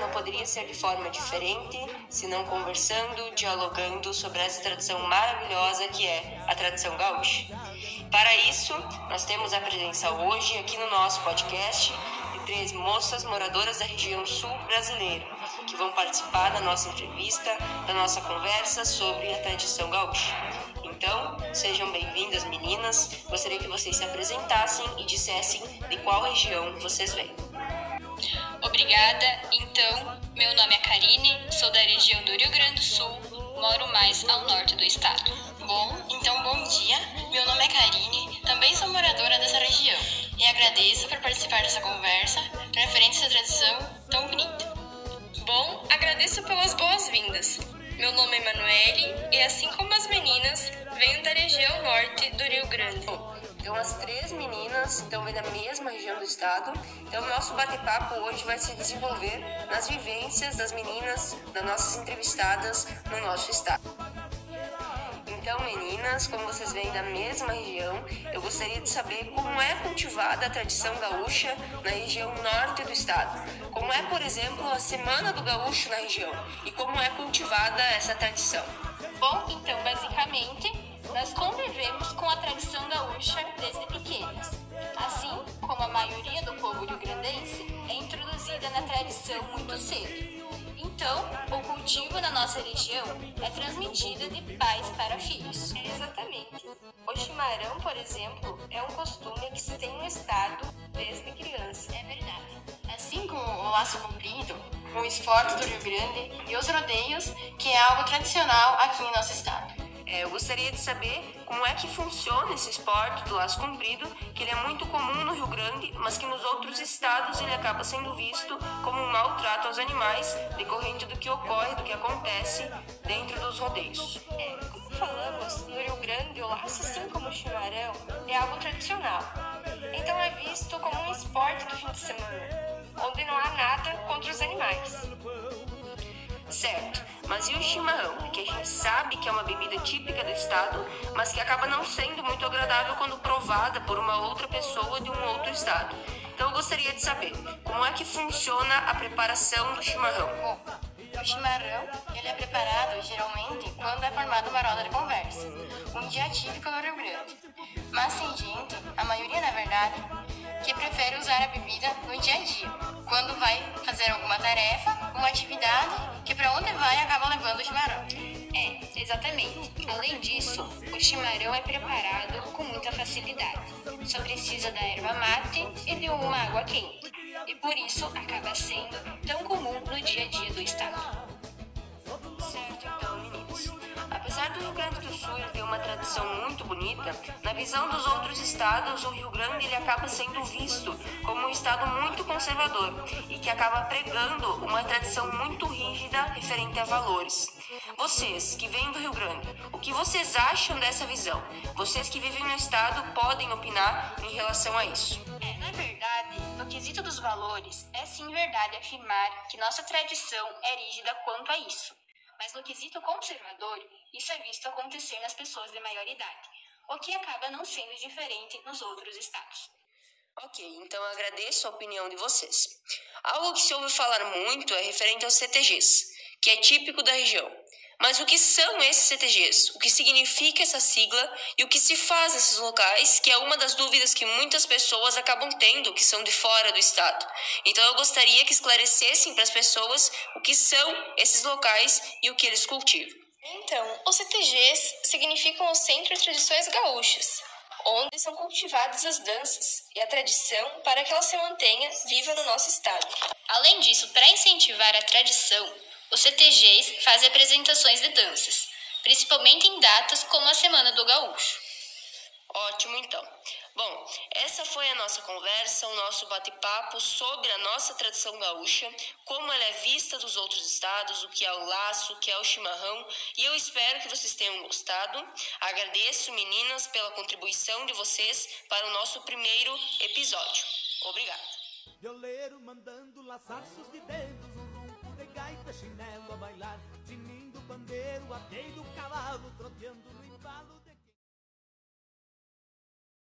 Não poderia ser de forma diferente, senão conversando, dialogando sobre essa tradição maravilhosa que é a tradição gaúcha. Para isso, nós temos a presença hoje aqui no nosso podcast de três moças moradoras da região sul brasileira, que vão participar da nossa entrevista, da nossa conversa sobre a tradição gaúcha. Então, sejam bem-vindas, meninas. Gostaria que vocês se apresentassem e dissessem de qual região vocês vêm. Obrigada. Então, meu nome é Karine, sou da região do Rio Grande do Sul, moro mais ao norte do estado. Bom, então bom dia. Meu nome é Karine, também sou moradora dessa região e agradeço por participar dessa conversa referente a essa tradição tão bonita. Bom, agradeço pelas boas-vindas. Meu nome é Emanuele e, assim como as meninas, venho da região norte do Rio Grande. Então, as três meninas estão da mesma região do estado. Então, nosso bate-papo hoje vai se desenvolver nas vivências das meninas, das nossas entrevistadas no nosso estado. Então, meninas, como vocês vêm da mesma região, eu gostaria de saber como é cultivada a tradição gaúcha na região norte do estado. Como é, por exemplo, a Semana do Gaúcho na região e como é cultivada essa tradição. Bom, então, basicamente, nós convivemos com a tradição gaúcha desde pequenas. Assim como a maioria do povo rio-grandense é introduzida na tradição muito cedo. Então, o cultivo na nossa região é transmitido de pais para filhos. Exatamente. O chimarrão, por exemplo, é um costume que se tem no estado desde criança. É verdade. Assim como o laço comprido, o esporte do Rio Grande e os rodeios, que é algo tradicional aqui em nosso estado. É, eu gostaria de saber como é que funciona esse esporte do laço comprido, que ele é muito comum no Rio Grande, mas que nos outros estados ele acaba sendo visto como um maltrato aos animais, decorrente do que ocorre, do que acontece dentro dos rodeios. É, como falamos, no Rio Grande o laço, assim como o chimarrão, é algo tradicional. Então é visto como um esporte do fim de semana, onde não há nada contra os animais. Certo, mas e o chimarrão, que a gente sabe que é uma bebida típica do estado, mas que acaba não sendo muito agradável quando provada por uma outra pessoa de um outro estado. Então eu gostaria de saber como é que funciona a preparação do chimarrão. Bom, o chimarrão ele é preparado geralmente quando é formada uma roda de conversa, um dia típico no Rio Grande. Mas tem gente, a maioria na verdade, que prefere usar a bebida no dia a dia, quando vai fazer alguma tarefa, uma atividade, que para onde vai acaba levando o chimarrão. É, exatamente. Além disso, o chimarrão é preparado com muita facilidade. Só precisa da erva mate e de uma água quente. E por isso acaba sendo tão comum no dia a dia do estado. Certo, então. Apesar do Rio Grande do Sul ter uma tradição muito bonita, na visão dos outros estados, o Rio Grande ele acaba sendo visto como um estado muito conservador e que acaba pregando uma tradição muito rígida referente a valores. Vocês que vêm do Rio Grande, o que vocês acham dessa visão? Vocês que vivem no estado podem opinar em relação a isso. É, na verdade, no quesito dos valores, é sim verdade afirmar que nossa tradição é rígida quanto a isso. Mas no quesito conservador, isso é visto acontecer nas pessoas de maior idade, o que acaba não sendo diferente nos outros estados. Ok, então agradeço a opinião de vocês. Algo que se ouve falar muito é referente aos CTGs, que é típico da região. Mas o que são esses CTGs? O que significa essa sigla e o que se faz nesses locais, que é uma das dúvidas que muitas pessoas acabam tendo que são de fora do estado. Então eu gostaria que esclarecessem para as pessoas o que são esses locais e o que eles cultivam. Então, os CTGs significam o Centro de Tradições Gaúchas, onde são cultivadas as danças e a tradição para que ela se mantenha viva no nosso estado. Além disso, para incentivar a tradição, os CTGs fazem apresentações de danças, principalmente em datas como a Semana do Gaúcho. Ótimo, então. Bom, essa foi a nossa conversa, o nosso bate-papo sobre a nossa tradição gaúcha, como ela é vista dos outros estados, o que é o laço, o que é o chimarrão, e eu espero que vocês tenham gostado. Agradeço, meninas, pela contribuição de vocês para o nosso primeiro episódio. Obrigada gaita, chinelo a bailar, tinindo o pandeiro, atei do cavalo, troteando no embalo.